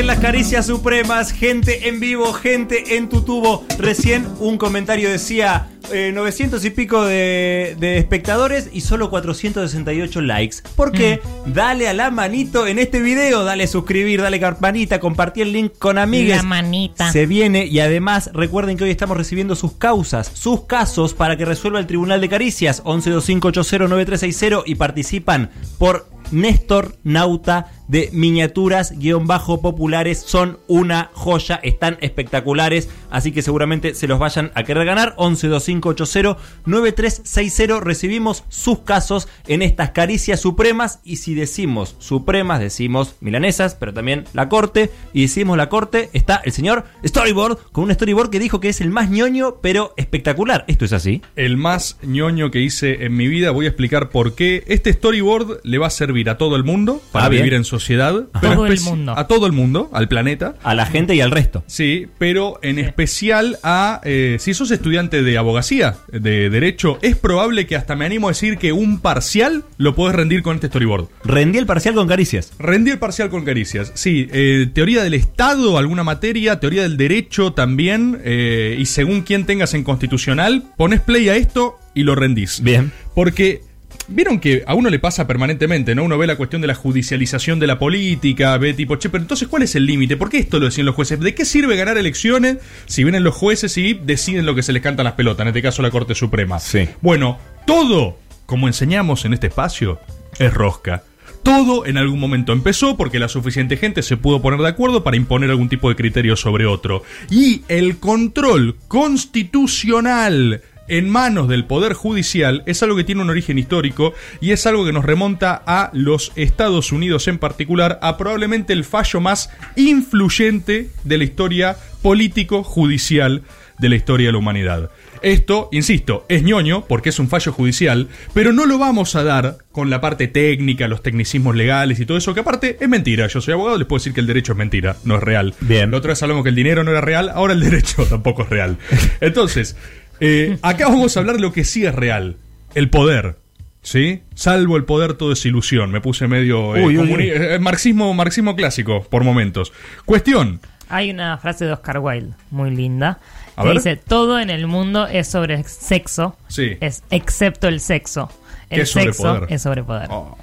siguen las caricias supremas, gente en vivo, gente en tu tubo. Recién un comentario decía eh, 900 y pico de, de espectadores y solo 468 likes. ¿Por qué? Dale a la manito en este video, dale suscribir, dale campanita, compartir el link con amigues. La manita. Se viene y además recuerden que hoy estamos recibiendo sus causas, sus casos para que resuelva el Tribunal de Caricias 1125809360 y participan por Néstor Nauta de miniaturas guion bajo populares son una joya, están espectaculares, así que seguramente se los vayan a querer ganar. 1125809360 recibimos sus casos en estas caricias supremas y si decimos supremas decimos milanesas, pero también la corte y decimos la corte está el señor Storyboard con un storyboard que dijo que es el más ñoño pero espectacular. Esto es así. El más ñoño que hice en mi vida, voy a explicar por qué. Este storyboard le va a servir a todo el mundo para Ah, vivir en sociedad. A pero todo el mundo. A todo el mundo, al planeta. A la gente y al resto. Sí, pero en especial a. eh, si sos estudiante de abogacía, de derecho, es probable que hasta me animo a decir que un parcial lo podés rendir con este storyboard. Rendí el parcial con caricias. Rendí el parcial con caricias. Sí, eh, teoría del Estado, alguna materia, teoría del derecho también, eh, y según quien tengas en constitucional, pones play a esto y lo rendís. Bien. Porque vieron que a uno le pasa permanentemente, ¿no? Uno ve la cuestión de la judicialización de la política, ve tipo, che, pero entonces ¿cuál es el límite? ¿Por qué esto lo decían los jueces? ¿De qué sirve ganar elecciones si vienen los jueces y deciden lo que se les canta a las pelotas? En este caso la Corte Suprema. Sí. Bueno, todo, como enseñamos en este espacio, es rosca. Todo en algún momento empezó porque la suficiente gente se pudo poner de acuerdo para imponer algún tipo de criterio sobre otro. Y el control constitucional en manos del Poder Judicial es algo que tiene un origen histórico y es algo que nos remonta a los Estados Unidos en particular, a probablemente el fallo más influyente de la historia político-judicial de la historia de la humanidad. Esto, insisto, es ñoño porque es un fallo judicial, pero no lo vamos a dar con la parte técnica, los tecnicismos legales y todo eso, que aparte es mentira. Yo soy abogado, les puedo decir que el derecho es mentira, no es real. Bien. La otra vez hablamos que el dinero no era real, ahora el derecho tampoco es real. Entonces, eh, acá vamos a hablar de lo que sí es real, el poder. ¿Sí? Salvo el poder, todo es ilusión. Me puse medio eh, Uy, uy, comuni- uy. eh, marxismo, marxismo clásico, por momentos. Cuestión. Hay una frase de Oscar Wilde muy linda A que ver. dice todo en el mundo es sobre sexo, Sí. es excepto el sexo. ¿Qué El es sobre sexo poder? es sobre poder. Oh,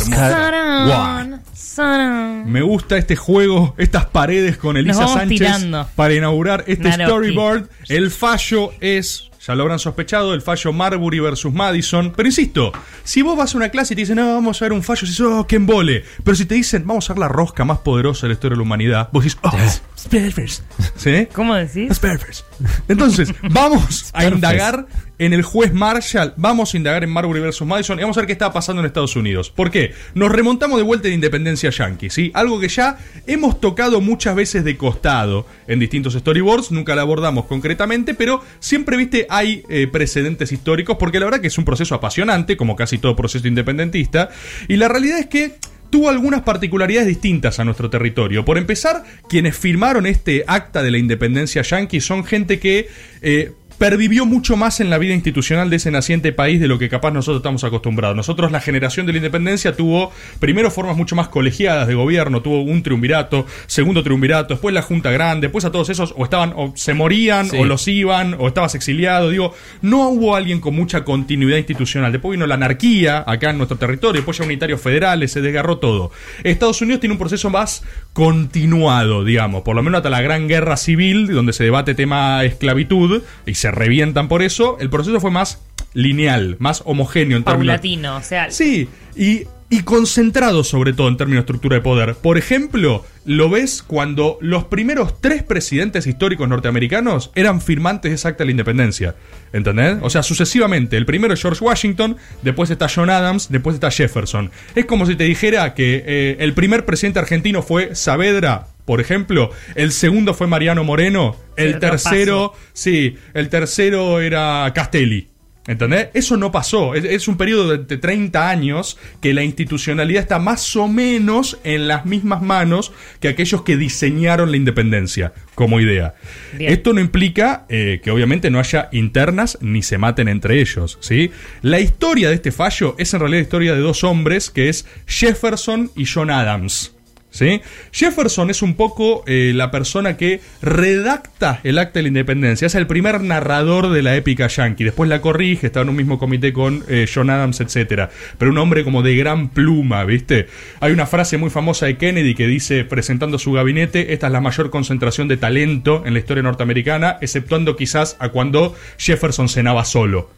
sarán. Me gusta este juego, estas paredes con Elisa vamos Sánchez tirando. para inaugurar este Naroki. storyboard. El fallo es, ya lo habrán sospechado, el fallo Marbury versus Madison. Pero insisto, si vos vas a una clase y te dicen, no, vamos a ver un fallo, dices, oh, qué embole. Pero si te dicen, vamos a ver la rosca más poderosa de la historia de la humanidad, vos dices, oh, Sperfers. ¿Sí? ¿Cómo decís? Sperfers. Entonces, vamos a indagar en el juez Marshall, vamos a indagar en Marbury versus Madison y vamos a ver qué está pasando en Estados Unidos. ¿Por qué? Nos remontamos de vuelta a la independencia yankee, ¿sí? Algo que ya hemos tocado muchas veces de costado en distintos storyboards, nunca la abordamos concretamente, pero siempre, viste, hay eh, precedentes históricos porque la verdad que es un proceso apasionante, como casi todo proceso independentista, y la realidad es que tuvo algunas particularidades distintas a nuestro territorio. Por empezar, quienes firmaron este acta de la independencia yanqui son gente que eh, pervivió mucho más en la vida institucional de ese naciente país de lo que capaz nosotros estamos acostumbrados. Nosotros, la generación de la independencia, tuvo primero formas mucho más colegiadas de gobierno, tuvo un triunvirato, segundo triunvirato, después la Junta Grande, después a todos esos o estaban, o se morían, Sí. o los iban, o estabas exiliado. Digo, no hubo alguien con mucha continuidad institucional. Después vino la anarquía acá en nuestro territorio, después ya unitarios federales, se desgarró todo. Estados Unidos tiene un proceso más continuado, digamos, por lo menos hasta la gran guerra civil, donde se debate tema esclavitud y se revientan por eso. El proceso fue más lineal, más homogéneo en términos. Paulatino, o sea, Sí, y, y concentrado sobre todo en términos de estructura de poder. Por ejemplo, lo ves cuando los primeros tres presidentes históricos norteamericanos eran firmantes de esa acta de la independencia. ¿Entendés? O sea, sucesivamente. El primero es George Washington, después está John Adams, después está Jefferson. Es como si te dijera que eh, el primer presidente argentino fue Saavedra. Por ejemplo, el segundo fue Mariano Moreno, el tercero, sí, el tercero era Castelli. ¿Entendés? Eso no pasó. Es, es un periodo de, de 30 años que la institucionalidad está más o menos en las mismas manos que aquellos que diseñaron la independencia como idea. Bien. Esto no implica eh, que obviamente no haya internas ni se maten entre ellos. ¿sí? La historia de este fallo es en realidad la historia de dos hombres que es Jefferson y John Adams. Jefferson es un poco eh, la persona que redacta el acta de la independencia. Es el primer narrador de la épica yankee. Después la corrige, está en un mismo comité con eh, John Adams, etcétera. Pero un hombre como de gran pluma, ¿viste? Hay una frase muy famosa de Kennedy que dice, presentando su gabinete, esta es la mayor concentración de talento en la historia norteamericana, exceptuando quizás a cuando Jefferson cenaba solo.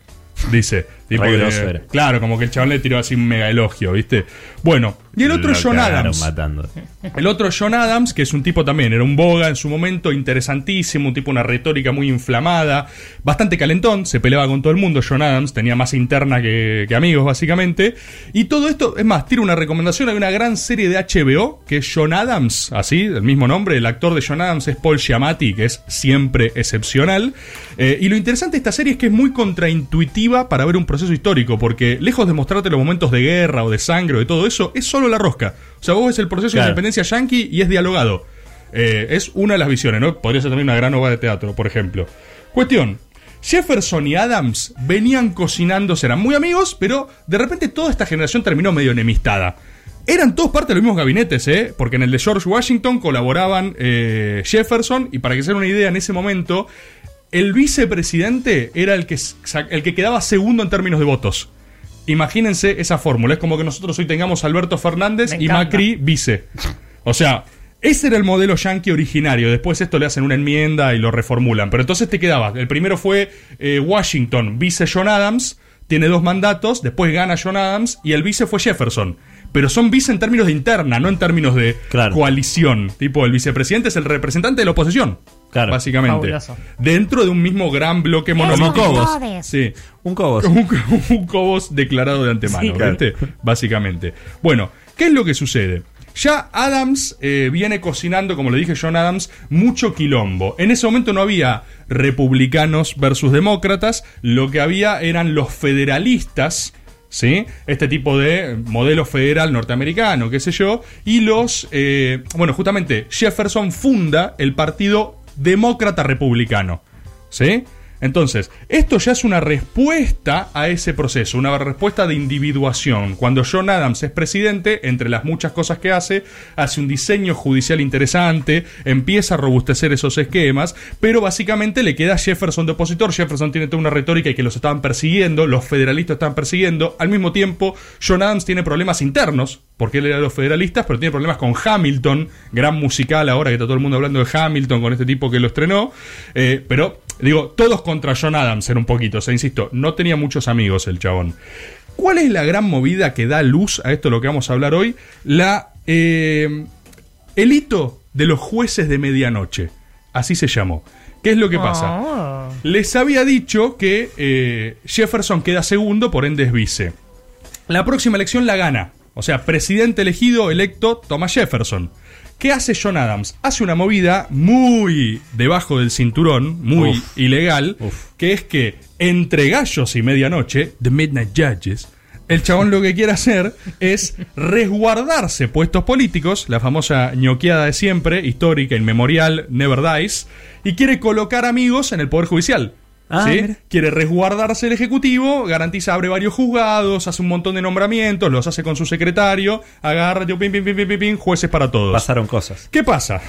Dice. Tipo de- claro, como que el chaval le tiró así un mega elogio, ¿viste? Bueno, y el otro Lo es John Adams. matando. El otro John Adams, que es un tipo también, era un boga en su momento, interesantísimo, un tipo una retórica muy inflamada, bastante calentón, se peleaba con todo el mundo. John Adams tenía más interna que, que amigos, básicamente. Y todo esto, es más, tiro una recomendación: hay una gran serie de HBO que es John Adams, así, el mismo nombre. El actor de John Adams es Paul Giamatti, que es siempre excepcional. Eh, y lo interesante de esta serie es que es muy contraintuitiva para ver un proceso histórico, porque lejos de mostrarte los momentos de guerra o de sangre o de todo eso, es solo la rosca. O sea, vos ves el proceso Claro. de independencia yankee y es dialogado. Eh, es una de las visiones, ¿no? Podría ser también una gran obra de teatro, por ejemplo. Cuestión. Jefferson y Adams venían cocinándose, eran muy amigos, pero de repente toda esta generación terminó medio enemistada. Eran todos parte de los mismos gabinetes, ¿eh? Porque en el de George Washington colaboraban eh, Jefferson, y para que se den una idea, en ese momento, el vicepresidente era el que, el que quedaba segundo en términos de votos. Imagínense esa fórmula. Es como que nosotros hoy tengamos Alberto Fernández y. Macri vice. O sea, ese era el modelo yankee originario. Después esto le hacen una enmienda y lo reformulan. Pero entonces te quedaba. El primero fue eh, Washington, vice John Adams. Tiene dos mandatos. Después gana John Adams. Y el vice fue Jefferson. Pero son vice en términos de interna, no en términos de Claro. coalición. Tipo, el vicepresidente es el representante de la oposición. Claro. Básicamente. Fabuloso. Dentro de un mismo gran bloque monolítico. Cobos. Sí. Un cobos. Un, un Cobos declarado de antemano, Sí, claro. ¿viste? Básicamente. Bueno, ¿qué es lo que sucede? Ya Adams eh, viene cocinando, como le dije John Adams, mucho quilombo. En ese momento no había republicanos versus demócratas, lo que había eran los federalistas, ¿sí? Este tipo de modelo federal norteamericano, qué sé yo, y los, eh, bueno, justamente Jefferson funda el Partido Demócrata Republicano, ¿sí? Entonces, esto ya es una respuesta a ese proceso, una respuesta de individuación. Cuando John Adams es presidente, entre las muchas cosas que hace, hace un diseño judicial interesante, empieza a robustecer esos esquemas, pero básicamente le queda a Jefferson de opositor. Jefferson tiene toda una retórica y que los estaban persiguiendo, los federalistas estaban persiguiendo. Al mismo tiempo, John Adams tiene problemas internos, porque él era de los federalistas, pero tiene problemas con Hamilton, gran musical ahora que está todo el mundo hablando de Hamilton con este tipo que lo estrenó. Eh, pero, digo, todos contra John Adams era un poquito, o sea, insisto, no tenía muchos amigos el chabón. ¿Cuál es la gran movida que da luz a esto de lo que vamos a hablar hoy? La. eh, el hito de los jueces de medianoche. Así se llamó. ¿Qué es lo que pasa? Oh. Les había dicho que eh, Jefferson queda segundo, por ende es vice. La próxima elección la gana. O sea, presidente elegido, electo, Thomas Jefferson. ¿Qué hace John Adams? Hace una movida muy debajo del cinturón, muy Uf. ilegal, Uf. que es que entre gallos y medianoche, The Midnight Judges, el chabón lo que quiere hacer es resguardarse puestos políticos, la famosa ñoqueada de siempre, histórica, inmemorial, never dies, y quiere colocar amigos en el Poder Judicial. Ah, ¿sí? Quiere resguardarse el Ejecutivo, garantiza, abre varios juzgados, hace un montón de nombramientos, los hace con su secretario, agarra, yo, pim, pim, pim, pim, pim, pim, jueces para todos. Pasaron cosas. ¿Qué pasa?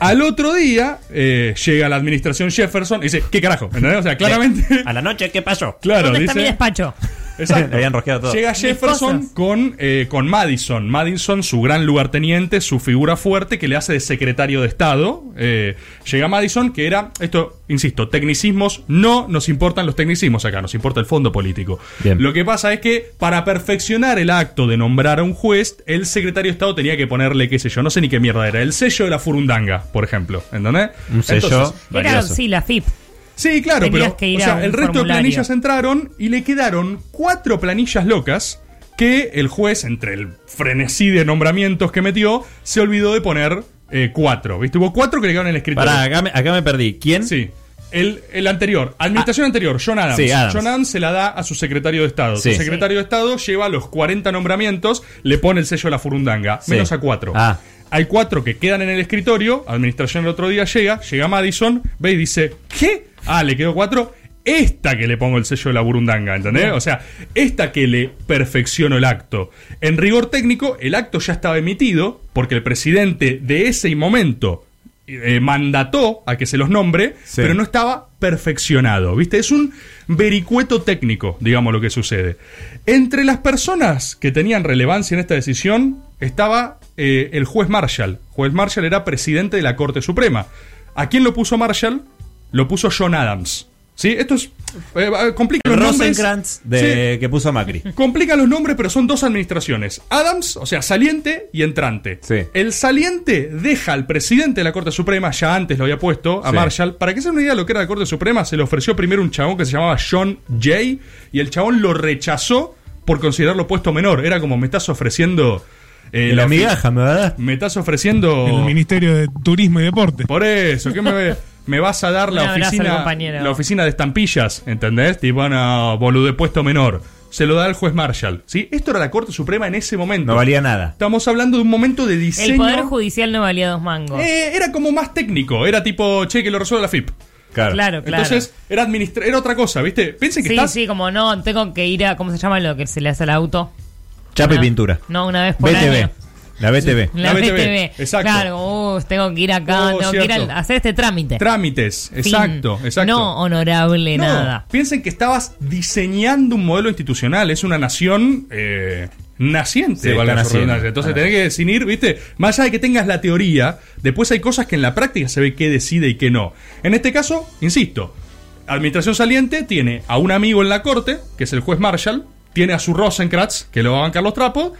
Al otro día eh, llega la administración Jefferson y dice, ¿qué carajo? ¿Entendés? O sea, claramente... A la noche, ¿qué pasó? Claro, ¿Dónde está dice- mi despacho? Exacto. Le habían rosqueado todo. Llega Jefferson con, eh, con Madison. Madison, su gran lugarteniente, su figura fuerte que le hace de secretario de Estado. Eh, llega Madison, que era, esto, insisto, tecnicismos. No nos importan los tecnicismos acá, nos importa el fondo político. Bien. Lo que pasa es que para perfeccionar el acto de nombrar a un juez, el secretario de Estado tenía que ponerle, qué sé yo, no sé ni qué mierda era, el sello de la furundanga, por ejemplo. ¿Entendés? Un sello Entonces, Era, sí, la FIP. Sí, claro, Tenías pero que ir o sea, a el resto de planillas entraron y le quedaron cuatro planillas locas que el juez, entre el frenesí de nombramientos que metió, se olvidó de poner eh, cuatro. ¿Viste? Hubo cuatro que le quedaron en el escritorio. Pará, acá me, acá me perdí. ¿Quién? Sí. El, el anterior, administración anterior, John Adams. Sí, Adams. John Adams se la da a su secretario de Estado. Sí. Su secretario de Estado lleva los 40 nombramientos, le pone el sello de la furundanga, Sí. menos a cuatro. Ah. Hay cuatro que quedan en el escritorio, administración el otro día llega, llega Madison, ve y dice, ¿qué? Ah, le quedó cuatro. esta que le pongo el sello de la burundanga, ¿entendés? O sea, esta que le perfecciono el acto. En rigor técnico, el acto ya estaba emitido porque el presidente de ese momento eh, mandató a que se los nombre, Sí. pero no estaba perfeccionado, ¿viste? Es un vericueto técnico, digamos lo que sucede. Entre las personas que tenían relevancia en esta decisión estaba eh, el juez Marshall. Juez Marshall era presidente de la Corte Suprema. ¿A quién lo puso Marshall? Lo puso John Adams. ¿Sí? Esto es... eh, complica los nombres. Rosenkrantz de, que puso Macri. Complica los nombres, pero son dos administraciones. Adams, o sea, saliente y entrante. Sí. El saliente deja al presidente de la Corte Suprema, ya antes lo había puesto, a Sí. Marshall. Para que se den una idea de lo que era la Corte Suprema, se le ofreció primero un chabón que se llamaba John Jay, y el chabón lo rechazó por considerarlo puesto menor. Era como, me estás ofreciendo... eh, la migaja, ¿me verdad? Me estás ofreciendo... El Ministerio de Turismo y Deporte. Por eso, ¿qué me, me vas a dar Un la abrazo al oficina compañero. la oficina de estampillas, ¿entendés? Tipo, no, boludo, de puesto menor. Se lo da el juez Marshall, ¿sí? Esto era la Corte Suprema en ese momento. No valía nada. Estamos hablando de un momento de diseño. El Poder Judicial no valía dos mangos. Eh, era como más técnico, era tipo, che, que lo resuelve la FIP. Claro. claro, claro. Entonces, era administra era otra cosa, ¿viste? Piensen que sí, estás sí, como no, tengo que ir a, ¿cómo se llama lo que se le hace al auto? Chapa y Una- pintura. No, una vez por BTV. año. La BTV. La, La BTV, BTV. exacto. Claro, uh, tengo que ir acá, Oh, tengo que ir a hacer este trámite. trámites, Fin. exacto, exacto. No honorable No, nada. Piensen que estabas diseñando un modelo institucional. Es una nación eh, naciente, Sí, valga redundancia. Entonces tenés que definir, ¿viste? Más allá de que tengas la teoría, después hay cosas que en la práctica se ve qué decide y qué no. En este caso, insisto, Administración saliente tiene a un amigo en la corte, que es el juez Marshall, tiene a su Rosenkratz, que lo va a bancar los trapos,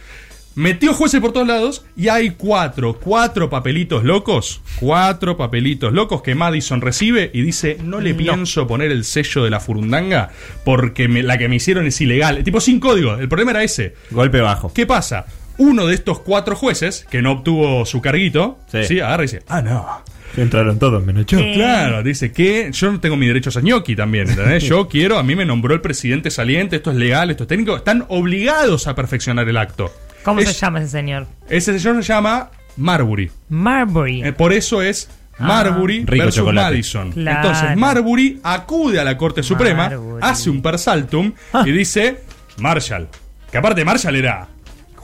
metió jueces por todos lados y hay cuatro, cuatro papelitos locos, cuatro papelitos locos que Madison recibe y dice, no le pienso poner el sello de la furundanga porque me- la que me hicieron es ilegal. Tipo sin código, el problema era ese. Golpe bajo. ¿Qué pasa? Uno de estos cuatro jueces, que no obtuvo su carguito, Sí. sí, agarra y dice, ah, no. Entraron todos, menos yo. Claro, dice que yo no tengo mi derecho a ñoqui también, ¿entendés? Yo quiero, a mí me nombró el presidente saliente, esto es legal, esto es técnico, están obligados a perfeccionar el acto. ¿Cómo Es- se llama ese señor? Ese señor se llama Marbury. Marbury. Eh, por eso es Marbury Rico versus chocolate. Madison. Claro. Entonces Marbury acude a la Corte Suprema, Marbury. hace un persaltum y dice Marshall. Que aparte Marshall era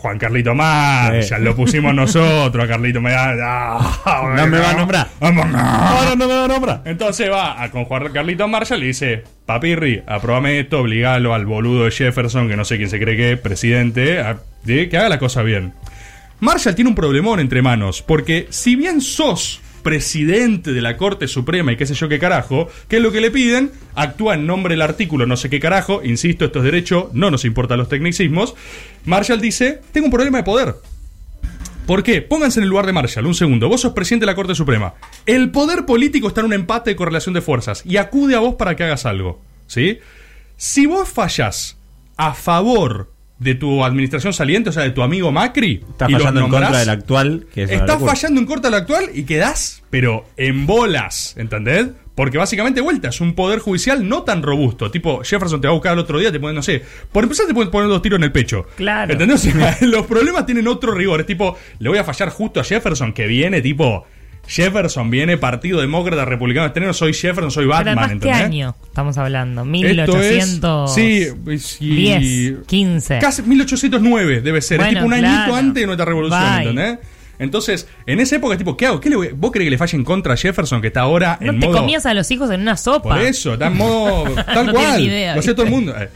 Juan Carlito Marshall, Sí. lo pusimos nosotros a Carlito Marshall. Ah, No me va a nombrar. Ahora no me va a nombrar. Entonces va a con Juan Carlito Marshall y dice, papirri, aprobame esto, obligalo al boludo de Jefferson, que no sé quién se cree que es, presidente, a- de que haga la cosa bien. Marshall tiene un problemón entre manos, porque si bien sos presidente de la Corte Suprema y qué sé yo qué carajo, ¿qué es lo que le piden? Actúa en nombre del artículo no sé qué carajo, insisto, esto es derecho, no nos importan los tecnicismos. Marshall dice, tengo un problema de poder. ¿Por qué? Pónganse en el lugar de Marshall, un segundo. Vos sos presidente de la Corte Suprema. El poder político está en un empate de correlación de fuerzas y acude a vos para que hagas algo. ¿Sí? Si vos fallas a favor de tu administración saliente, o sea, de tu amigo Macri, Está y los fallando en contra nombrás, del actual. Que es una Estás fallando en contra del actual y quedás, pero en bolas, ¿entendés? Porque básicamente, vuelta, es un poder judicial no tan robusto. Tipo, Jefferson te va a buscar el otro día, te pone, no sé, por empezar te pueden poner dos tiros en el pecho. Claro. ¿Entendés? O sea, los problemas tienen otro rigor. Es tipo, le voy a fallar justo a Jefferson, que viene, tipo, Jefferson viene Partido Demócrata Republicano. Este no soy Jefferson, soy Pero Batman, además, ¿qué año estamos hablando? Esto es- 1800. sí, y- 10, 15. Casi 1809 debe ser. es tipo un claro. añito antes de nuestra revolución, Bye. ¿entendés? Entonces, en esa época, tipo, ¿qué hago? ¿Qué le voy- ¿Vos crees que le falle en contra a Jefferson que está ahora No en te modo. comías a los hijos en una sopa. Por eso, está en modo. Tal No cual. tiene ni idea, lo hacía todo el mundo. Eh,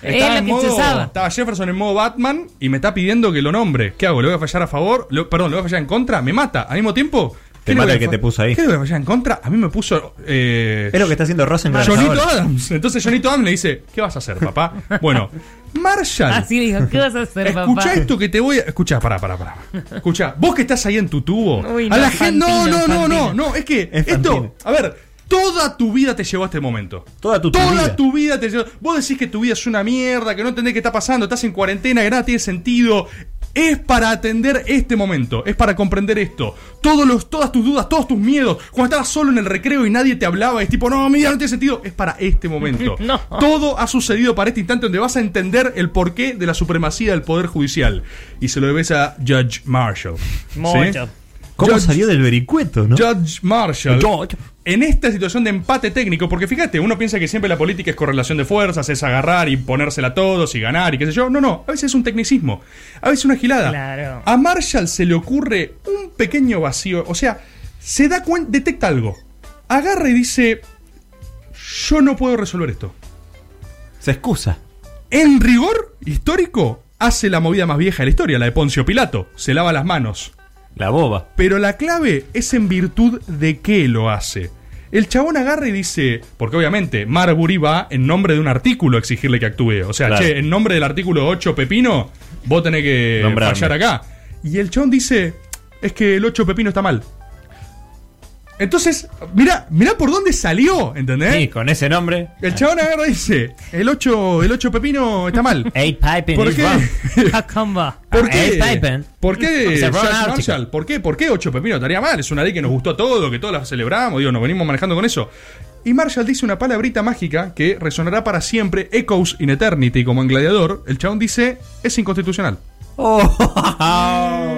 Es Estaba en modo. Estaba Jefferson en modo Batman y me está pidiendo que lo nombre. ¿Qué hago? ¿Le voy a fallar a favor? Le- perdón, ¿le voy a fallar en contra? ¿Me mata? Al mismo tiempo. Te ¿qué le mata el que te puso ahí. ¿Qué le voy a fallar en contra? A mí me puso. Eh, Es lo que está haciendo Rosenkrantz Jonito. Adams. Entonces Jonito Adams le dice, ¿qué vas a hacer, papá? Bueno, Marshall. Así dijo, ¿qué vas a hacer, Escucha papá? esto que te voy a. Escucha, pará, pará, pará. Escucha, vos que estás ahí en tu tubo. Uy, a la gente. No, no, no, no, no. Es que Es esto. A ver, toda tu vida te llevó a este momento. Toda tu, tu Toda vida. tu vida te llevó. Vos decís que tu vida es una mierda, que no entendés qué está pasando, estás en cuarentena, que nada tiene sentido. Es para atender este momento, es para comprender esto. Todos los, todas tus dudas, todos tus miedos. Cuando estabas solo en el recreo y nadie te hablaba, es tipo, no, mi vida no tiene sentido. Es para este momento. No. Todo ha sucedido para este instante donde vas a entender el porqué de la supremacía del Poder Judicial. Y se lo debes a Judge Marshall. ¿sí? Mucho. ¿Cómo Judge- salió del vericueto, no? Judge Marshall. Judge. En esta situación de empate técnico, porque fíjate, uno piensa que siempre la política es correlación de fuerzas, es agarrar y ponérsela a todos y ganar y qué sé yo. No, no, a veces es un tecnicismo, a veces una gilada. Claro. A Marshall se le ocurre un pequeño vacío, o sea, se da cuenta, detecta algo. Agarra y dice, yo no puedo resolver esto. Se excusa. En rigor histórico, hace la movida más vieja de la historia, la de Poncio Pilato. Se lava las manos. La boba. Pero la clave es en virtud de qué lo hace. El chabón agarra y dice, porque obviamente Marbury va en nombre de un artículo a exigirle que actúe. O sea, Claro. che, en nombre del artículo 8 Pepino, vos tenés que Nombrarme. fallar acá. Y el chabón dice, es que el 8 Pepino está mal. Entonces, mira, mira por dónde salió, ¿entendés? Sí, con ese nombre. El chabón agarra y dice, el 8, el 8 Pepino está mal. Eight piping ¿Por qué? ¿Por Ah, qué? Pippen. ¿Por qué. Marshall? ¿Por qué? ¿Por qué 8 Pepino estaría mal? Es una ley que nos gustó a todos, que todos la celebramos, digo, nos venimos manejando con eso. Y Marshall dice una palabrita mágica que resonará para siempre, Echoes in Eternity, como en Gladiador. El chabón dice, es inconstitucional. Oh.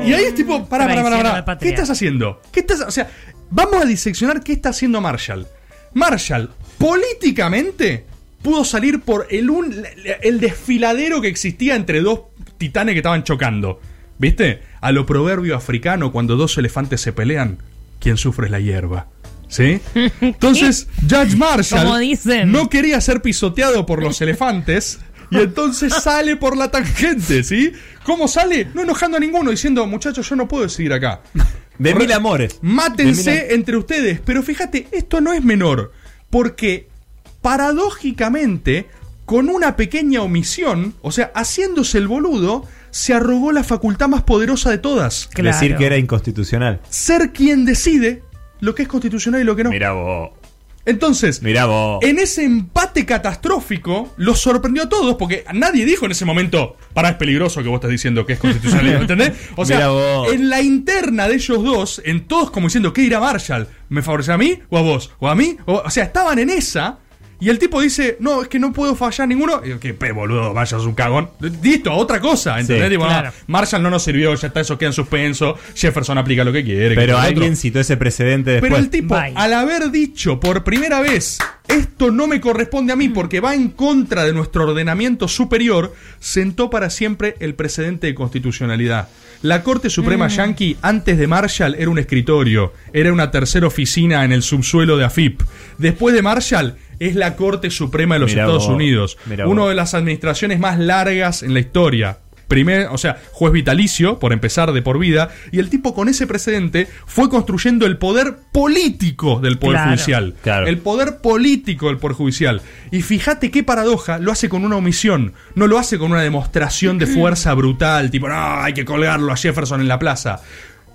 Y ahí es tipo, pará, pará, pará, pará. ¿Qué estás haciendo? ¿Qué estás, o sea, vamos a diseccionar qué está haciendo Marshall. Marshall, políticamente, pudo salir por el, un- el desfiladero que existía entre dos titanes que estaban chocando. ¿Viste? A lo proverbio africano, cuando dos elefantes se pelean, quien sufre es la hierba. ¿Sí? Entonces, Judge Marshall Como dicen. no quería ser pisoteado por los elefantes y entonces sale por la tangente, ¿sí? ¿Cómo sale? No enojando a ninguno, diciendo, muchachos, yo no puedo seguir acá. De mil amores. Mátense mil entre ustedes. Pero fíjate, esto no es menor. Porque, paradójicamente, con una pequeña omisión, o sea, haciéndose el boludo, se arrogó la facultad más poderosa de todas. Claro. Decir que era inconstitucional. Ser quien decide lo que es constitucional y lo que no. Mira vos. Entonces, Mira vos. en ese empate catastrófico, los sorprendió a todos, porque nadie dijo en ese momento, para es peligroso que vos estás diciendo que es constitucional, ¿entendés? O sea, Mirá en la interna de ellos dos, en todos como diciendo, ¿qué dirá Marshall? ¿Me favorece a mí o a vos? ¿O a mí? O, o sea, estaban en esa. Y el tipo dice, no, es que no puedo fallar ninguno. Y yo, que pe, boludo, vayas un cagón. Listo, a otra cosa, ¿entendés? Sí, Tipo, claro. no, Marshall no nos sirvió, ya está, eso queda en suspenso. Jefferson aplica lo que quiere. Pero alguien otro. citó ese precedente después. Pero el tipo, Bye. al haber dicho por primera vez, esto no me corresponde a mí porque va en contra de nuestro ordenamiento superior, sentó para siempre el precedente de constitucionalidad. La Corte Suprema Yankee, antes de Marshall, era un escritorio, era una tercera oficina en el subsuelo de AFIP. Después de Marshall, es la Corte Suprema de los Mirá Estados vos, Unidos. mirá Una vos. de las administraciones más largas en la historia. Primer, o sea, juez vitalicio, por empezar de por vida, y el tipo con ese precedente fue construyendo el poder político del Poder Claro. Judicial. Claro. El poder político del Poder Judicial. Y fíjate qué paradoja, lo hace con una omisión, no lo hace con una demostración de fuerza brutal, tipo, no, hay que colgarlo a Jefferson en la plaza.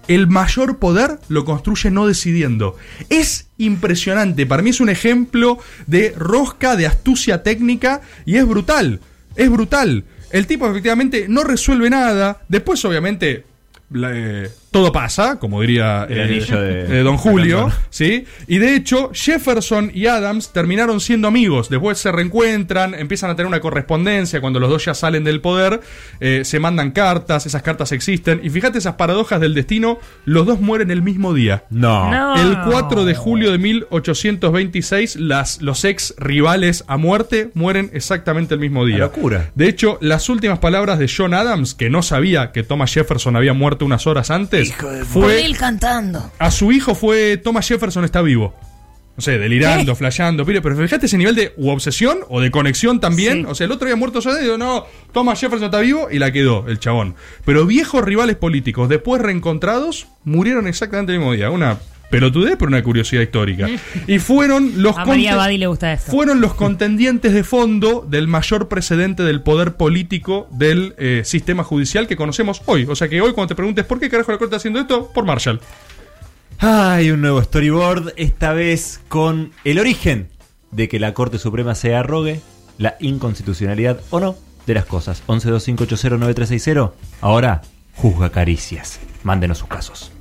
El mayor poder lo construye no decidiendo. Es impresionante, para mí es un ejemplo de rosca, de astucia técnica, y es brutal, es brutal. El tipo efectivamente no resuelve nada, después obviamente eh, todo pasa, como diría El eh, anillo de- eh, Don Julio. ¿sí? Y de hecho, Jefferson y Adams terminaron siendo amigos. Después se reencuentran, empiezan a tener una correspondencia. Cuando los dos ya salen del poder, eh, se mandan cartas, esas cartas existen. Y fíjate esas paradojas del destino: los dos mueren el mismo día. No. No. El 4 de julio de 1826, las, los ex rivales a muerte mueren exactamente el mismo día. Locura. De hecho, las últimas palabras de John Adams, que no sabía que Thomas Jefferson había muerto unas horas antes, Con fue él cantando. a su hijo fue Thomas Jefferson está vivo. No sé, delirando, flasheando, pero, pero fíjate ese nivel de u obsesión o de conexión también. Sí. O sea, el otro había muerto ya y digo, no, Thomas Jefferson está vivo y la quedó, el chabón. Pero viejos rivales políticos, después reencontrados, murieron exactamente el mismo día. Una pelotudez, pero una curiosidad histórica. Y fueron los A María conte- Badi le gusta esto. fueron los contendientes de fondo del mayor precedente del poder político del eh, sistema judicial que conocemos hoy. O sea que hoy cuando te preguntes por qué carajo la corte está haciendo esto, por Marshall. Hay un nuevo storyboard, esta vez con el origen de que la Corte Suprema se arrogue la inconstitucionalidad o no de las cosas. 1125809360. Ahora, juzga caricias. Mándenos sus casos.